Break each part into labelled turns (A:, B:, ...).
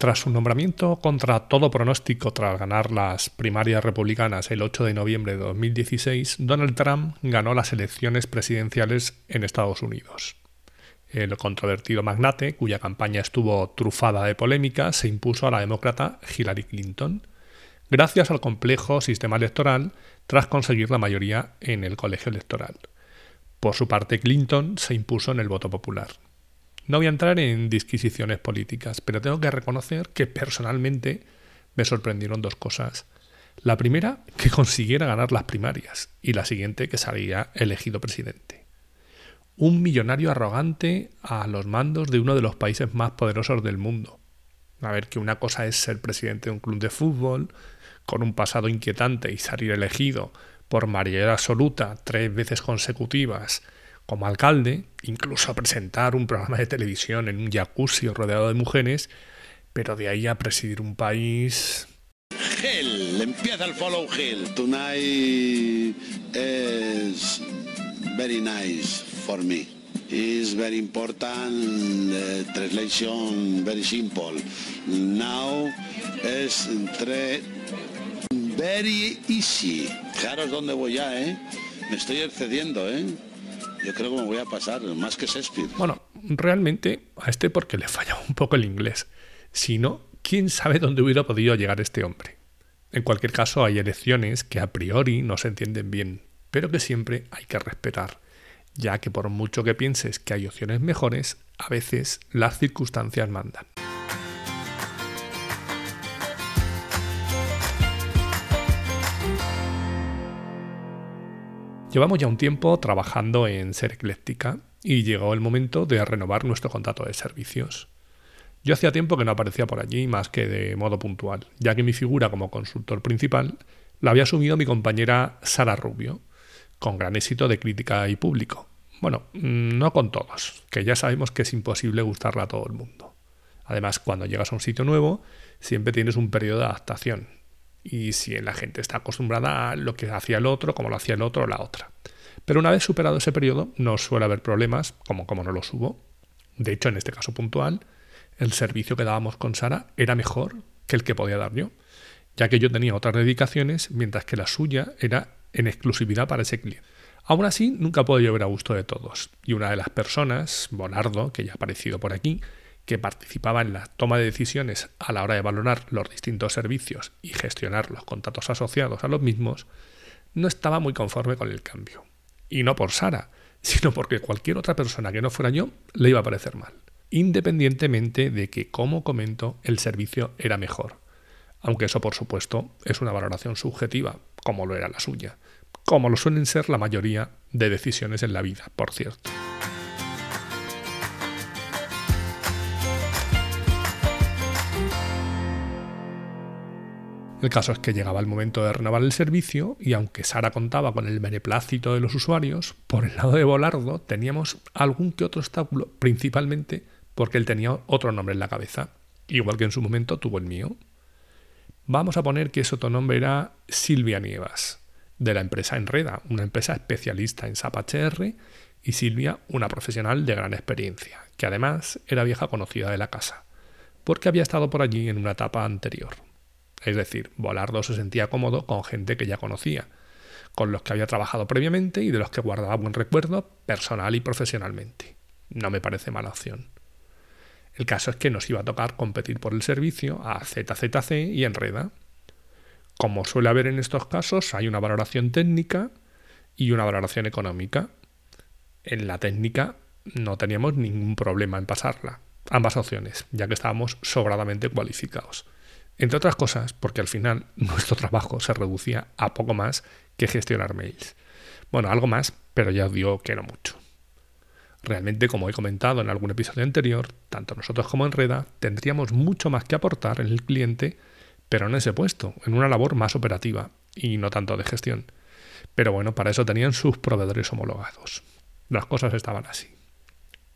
A: Tras su nombramiento contra todo pronóstico tras ganar las primarias republicanas el 8 de noviembre de 2016, Donald Trump ganó las elecciones presidenciales en Estados Unidos. El controvertido magnate, cuya campaña estuvo trufada de polémica, se impuso a la demócrata Hillary Clinton, gracias al complejo sistema electoral tras conseguir la mayoría en el colegio electoral. Por su parte, Clinton se impuso en el voto popular. No voy a entrar en disquisiciones políticas, pero tengo que reconocer que personalmente me sorprendieron dos cosas. La primera, que consiguiera ganar las primarias, y la siguiente, que salía elegido presidente. Un millonario arrogante a los mandos de uno de los países más poderosos del mundo. A ver, que una cosa es ser presidente de un club de fútbol, con un pasado inquietante y salir elegido por mayoría absoluta tres veces consecutivas, como alcalde, incluso a presentar un programa de televisión en un jacuzzi rodeado de mujeres, pero de ahí a presidir un país...
B: Hill, empieza el follow Hill. Tonight is very nice for me. Is very important. Translation very simple. Now es very easy. Fijaros dónde voy ya, ¿eh? Me estoy excediendo, ¿eh? Yo creo que me voy a pasar, más que Shakespeare.
A: Bueno, realmente a este porque le falla un poco el inglés. Si no, ¿quién sabe dónde hubiera podido llegar este hombre? En cualquier caso, hay elecciones que a priori no se entienden bien, pero que siempre hay que respetar, ya que por mucho que pienses que hay opciones mejores, a veces las circunstancias mandan. Llevamos ya un tiempo trabajando en Ser Ecléctica y llegó el momento de renovar nuestro contrato de servicios. Yo hacía tiempo que no aparecía por allí más que de modo puntual, ya que mi figura como consultor principal la había asumido mi compañera Sara Rubio, con gran éxito de crítica y público. Bueno, no con todos, que ya sabemos que es imposible gustarle a todo el mundo. Además, cuando llegas a un sitio nuevo, siempre tienes un periodo de adaptación, y si la gente está acostumbrada a lo que hacía el otro, como lo hacía el otro o la otra. Pero una vez superado ese periodo, no suele haber problemas, como, como no los hubo. De hecho, en este caso puntual, el servicio que dábamos con Sara era mejor que el que podía dar yo, ya que yo tenía otras dedicaciones, mientras que la suya era en exclusividad para ese cliente. Aún así, nunca puedo llover a gusto de todos, y una de las personas, Bonardo, que ya ha aparecido por aquí, que participaba en la toma de decisiones a la hora de valorar los distintos servicios y gestionar los contratos asociados a los mismos, no estaba muy conforme con el cambio. Y no por Sara, sino porque cualquier otra persona que no fuera yo le iba a parecer mal, independientemente de que, como comento, el servicio era mejor. Aunque eso, por supuesto, es una valoración subjetiva, como lo era la suya, como lo suelen ser la mayoría de decisiones en la vida, por cierto. El caso es que llegaba el momento de renovar el servicio y aunque Sara contaba con el beneplácito de los usuarios, por el lado de Volardo teníamos algún que otro obstáculo, principalmente porque él tenía otro nombre en la cabeza, igual que en su momento tuvo el mío. Vamos a poner que ese otro nombre era Silvia Nievas, de la empresa Enreda, una empresa especialista en SAP HR, y Silvia, una profesional de gran experiencia, que además era vieja conocida de la casa, porque había estado por allí en una etapa anterior. Es decir, Volardo se sentía cómodo con gente que ya conocía, con los que había trabajado previamente y de los que guardaba buen recuerdo personal y profesionalmente. No me parece mala opción. El caso es que nos iba a tocar competir por el servicio a ZZC y Enreda. Como suele haber en estos casos, hay una valoración técnica y una valoración económica. En la técnica no teníamos ningún problema en pasarla, ambas opciones, ya que estábamos sobradamente cualificados. Entre otras cosas, porque al final nuestro trabajo se reducía a poco más que gestionar mails. Bueno, algo más, pero ya os digo que no mucho. Realmente, como he comentado en algún episodio anterior, tanto nosotros como Enreda tendríamos mucho más que aportar en el cliente, pero en ese puesto, en una labor más operativa y no tanto de gestión. Pero bueno, para eso tenían sus proveedores homologados. Las cosas estaban así.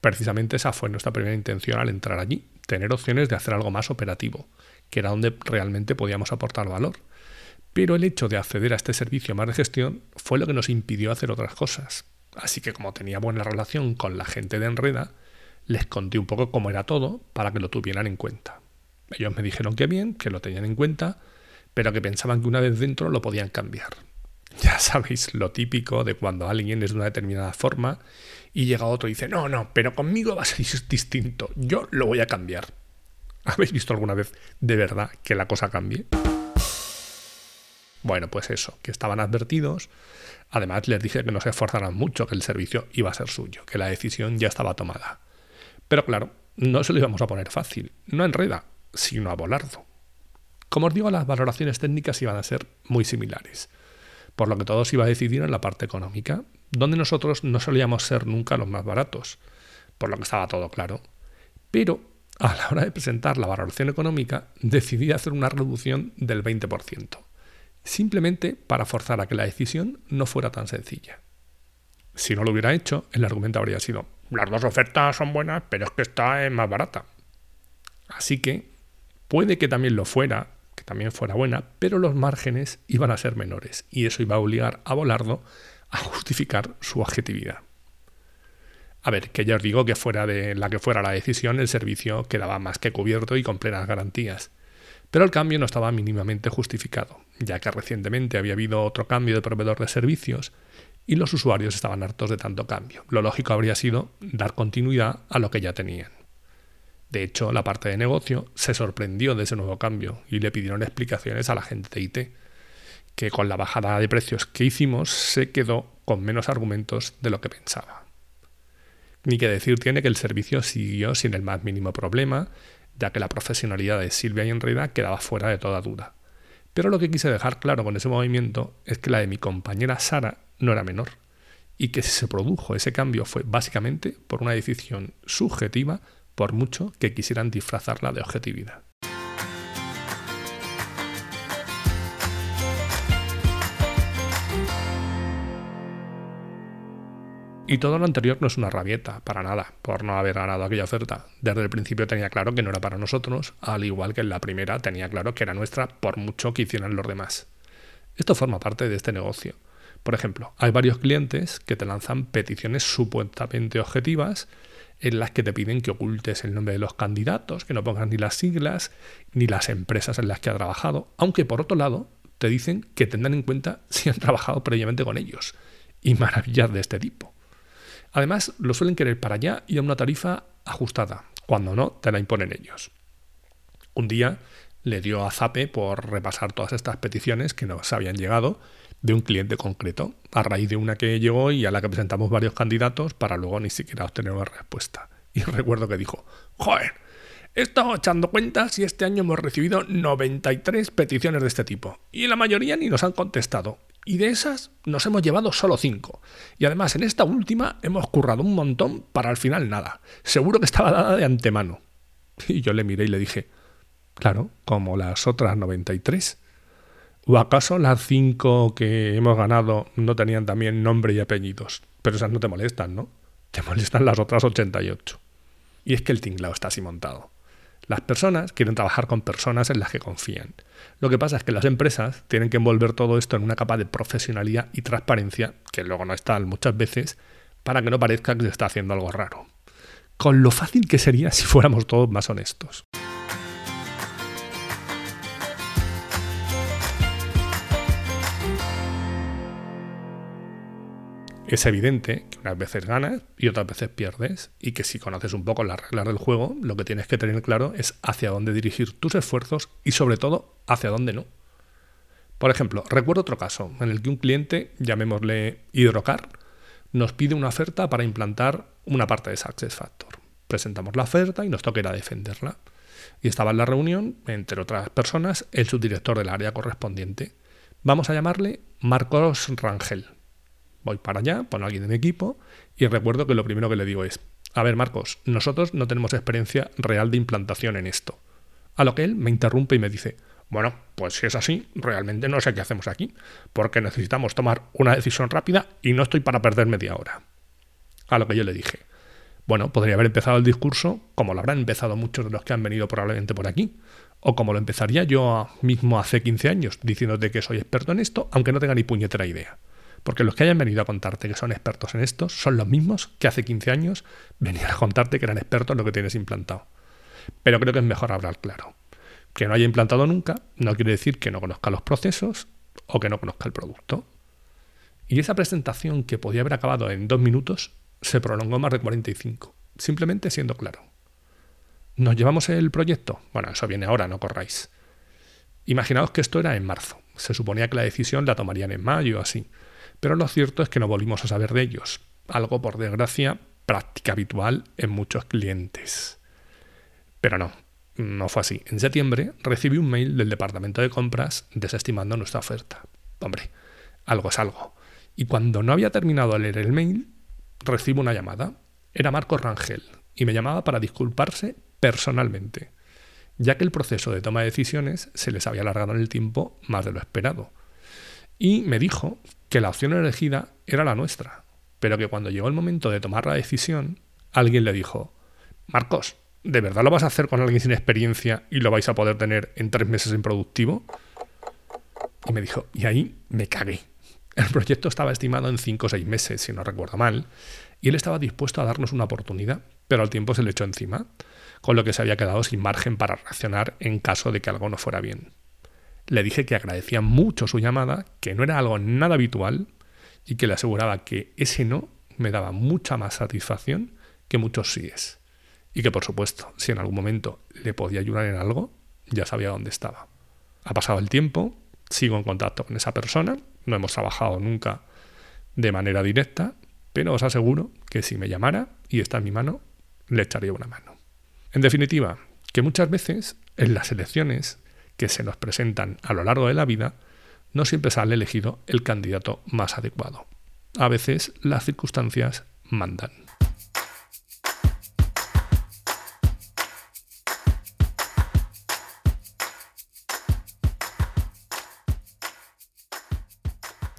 A: Precisamente esa fue nuestra primera intención al entrar allí, tener opciones de hacer algo más operativo, que era donde realmente podíamos aportar valor. Pero el hecho de acceder a este servicio más de gestión fue lo que nos impidió hacer otras cosas. Así que como tenía buena relación con la gente de Enreda, les conté un poco cómo era todo para que lo tuvieran en cuenta. Ellos me dijeron que bien, que lo tenían en cuenta, pero que pensaban que una vez dentro lo podían cambiar. Ya sabéis lo típico de cuando alguien es de una determinada forma y llega otro y dice, no, no, pero conmigo va a ser distinto, yo lo voy a cambiar. ¿Habéis visto alguna vez de verdad que la cosa cambie? Bueno, pues eso, que estaban advertidos. Además les dije que no se esforzaran mucho, que el servicio iba a ser suyo, que la decisión ya estaba tomada. Pero claro, no se lo íbamos a poner fácil, no Enreda, sino a Volardo. Como os digo, las valoraciones técnicas iban a ser muy similares por lo que todo se iba a decidir en la parte económica, donde nosotros no solíamos ser nunca los más baratos, por lo que estaba todo claro. Pero a la hora de presentar la valoración económica decidí hacer una reducción del 20%, simplemente para forzar a que la decisión no fuera tan sencilla. Si no lo hubiera hecho, el argumento habría sido, las dos ofertas son buenas, pero es que esta es más barata. Así que puede que también lo fuera también fuera buena, pero los márgenes iban a ser menores y eso iba a obligar a Volardo a justificar su objetividad. A ver, que ya os digo que fuera de la que fuera la decisión, el servicio quedaba más que cubierto y con plenas garantías. Pero el cambio no estaba mínimamente justificado, ya que recientemente había habido otro cambio de proveedor de servicios y los usuarios estaban hartos de tanto cambio. Lo lógico habría sido dar continuidad a lo que ya tenían. De hecho, la parte de negocio se sorprendió de ese nuevo cambio y le pidieron explicaciones a la gente de IT, que con la bajada de precios que hicimos se quedó con menos argumentos de lo que pensaba. Ni que decir tiene que el servicio siguió sin el más mínimo problema, ya que la profesionalidad de Silvia y Enreda quedaba fuera de toda duda. Pero lo que quise dejar claro con ese movimiento es que la de mi compañera Sara no era menor, y que si se produjo ese cambio fue básicamente por una decisión subjetiva por mucho que quisieran disfrazarla de objetividad. Y todo lo anterior no es una rabieta, para nada, por no haber ganado aquella oferta. Desde el principio tenía claro que no era para nosotros, al igual que en la primera tenía claro que era nuestra por mucho que hicieran los demás. Esto forma parte de este negocio. Por ejemplo, hay varios clientes que te lanzan peticiones supuestamente objetivas en las que te piden que ocultes el nombre de los candidatos, que no pongas ni las siglas, ni las empresas en las que ha trabajado, aunque por otro lado te dicen que tendrán en cuenta si han trabajado previamente con ellos. Y maravillas de este tipo. Además, lo suelen querer para allá y a una tarifa ajustada. Cuando no, te la imponen ellos. Un día le dio a Zape por repasar todas estas peticiones que nos habían llegado de un cliente concreto, a raíz de una que llegó y a la que presentamos varios candidatos para luego ni siquiera obtener una respuesta. Y recuerdo que dijo, joder, he estado echando cuentas y este año hemos recibido 93 peticiones de este tipo, y la mayoría ni nos han contestado. Y de esas nos hemos llevado solo 5. Y además en esta última hemos currado un montón para al final nada. Seguro que estaba dada de antemano. Y yo le miré y le dije, claro, como las otras 93. ¿O acaso las cinco que hemos ganado no tenían también nombre y apellidos? Pero esas no te molestan, ¿no? Te molestan las otras 88. Y es que el tinglao está así montado. Las personas quieren trabajar con personas en las que confían. Lo que pasa es que las empresas tienen que envolver todo esto en una capa de profesionalidad y transparencia, que luego no están muchas veces, para que no parezca que se está haciendo algo raro. Con lo fácil que sería si fuéramos todos más honestos. Es evidente que unas veces ganas y otras veces pierdes y que si conoces un poco las reglas del juego, lo que tienes que tener claro es hacia dónde dirigir tus esfuerzos y sobre todo hacia dónde no. Por ejemplo, recuerdo otro caso en el que un cliente, llamémosle Hidrocar, nos pide una oferta para implantar una parte de SuccessFactor. Presentamos la oferta y nos toca ir a defenderla. Y estaba en la reunión, entre otras personas, el subdirector del área correspondiente. Vamos a llamarle Marcos Rangel, Voy para allá, pongo a alguien mi equipo y recuerdo que lo primero que le digo es, a ver Marcos, nosotros no tenemos experiencia real de implantación en esto. A lo que él me interrumpe y me dice, bueno, pues si es así, realmente no sé qué hacemos aquí, porque necesitamos tomar una decisión rápida y no estoy para perder media hora. A lo que yo le dije, bueno, podría haber empezado el discurso como lo habrán empezado muchos de los que han venido probablemente por aquí, o como lo empezaría yo mismo hace 15 años, diciéndote que soy experto en esto, aunque no tenga ni puñetera idea. Porque los que hayan venido a contarte que son expertos en esto son los mismos que hace 15 años venían a contarte que eran expertos en lo que tienes implantado. Pero creo que es mejor hablar claro. Que no haya implantado nunca no quiere decir que no conozca los procesos o que no conozca el producto. Y esa presentación que podía haber acabado en dos minutos se prolongó más de 45, simplemente siendo claro. ¿Nos llevamos el proyecto? Bueno, eso viene ahora, no corráis. Imaginaos que esto era en marzo. Se suponía que la decisión la tomarían en mayo o así. Pero lo cierto es que no volvimos a saber de ellos. Algo, por desgracia, práctica habitual en muchos clientes. Pero no, no fue así. En septiembre recibí un mail del departamento de compras desestimando nuestra oferta. Hombre, algo es algo. Y cuando no había terminado de leer el mail, recibo una llamada. Era Marcos Rangel y me llamaba para disculparse personalmente, ya que el proceso de toma de decisiones se les había alargado en el tiempo más de lo esperado. Y me dijo que la opción elegida era la nuestra, pero que cuando llegó el momento de tomar la decisión, alguien le dijo, Marcos, ¿de verdad lo vas a hacer con alguien sin experiencia y lo vais a poder tener en tres meses en productivo? Y me dijo, y ahí me cagué. El proyecto estaba estimado en cinco o seis meses, si no recuerdo mal, y él estaba dispuesto a darnos una oportunidad, pero al tiempo se le echó encima con lo que se había quedado sin margen para reaccionar en caso de que algo no fuera bien. Le dije que agradecía mucho su llamada, que no era algo nada habitual y que le aseguraba que ese no me daba mucha más satisfacción que muchos síes. Y que por supuesto, si en algún momento le podía ayudar en algo, ya sabía dónde estaba. Ha pasado el tiempo, sigo en contacto con esa persona, no hemos trabajado nunca de manera directa, pero os aseguro que si me llamara y está en mi mano, le echaría una mano. En definitiva, que muchas veces en las elecciones que se nos presentan a lo largo de la vida, no siempre sale elegido el candidato más adecuado. A veces las circunstancias mandan.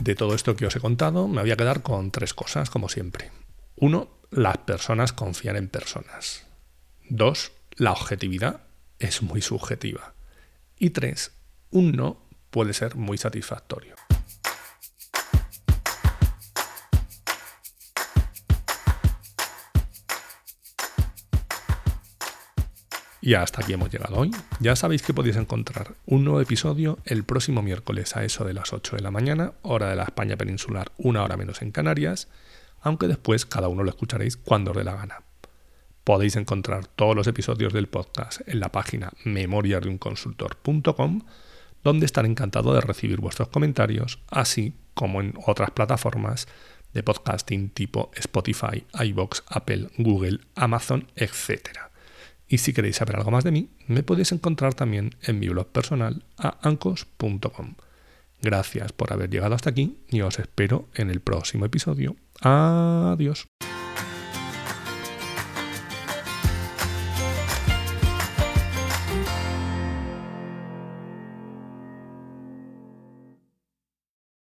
A: De todo esto que os he contado, me voy a quedar con tres cosas, como siempre. Uno, las personas confían en personas. Dos, la objetividad es muy subjetiva. Y tres, un no puede ser muy satisfactorio. Y hasta aquí hemos llegado hoy. Ya sabéis que podéis encontrar un nuevo episodio el próximo miércoles a eso de las 8 de la mañana, hora de la España peninsular, una hora menos en Canarias, aunque después cada uno lo escucharéis cuando os dé la gana. Podéis encontrar todos los episodios del podcast en la página memoriasdeunconsultor.com, donde estaré encantado de recibir vuestros comentarios, así como en otras plataformas de podcasting tipo Spotify, iBox, Apple, Google, Amazon, etc. Y si queréis saber algo más de mí, me podéis encontrar también en mi blog personal a ancos.com. Gracias por haber llegado hasta aquí y os espero en el próximo episodio. Adiós.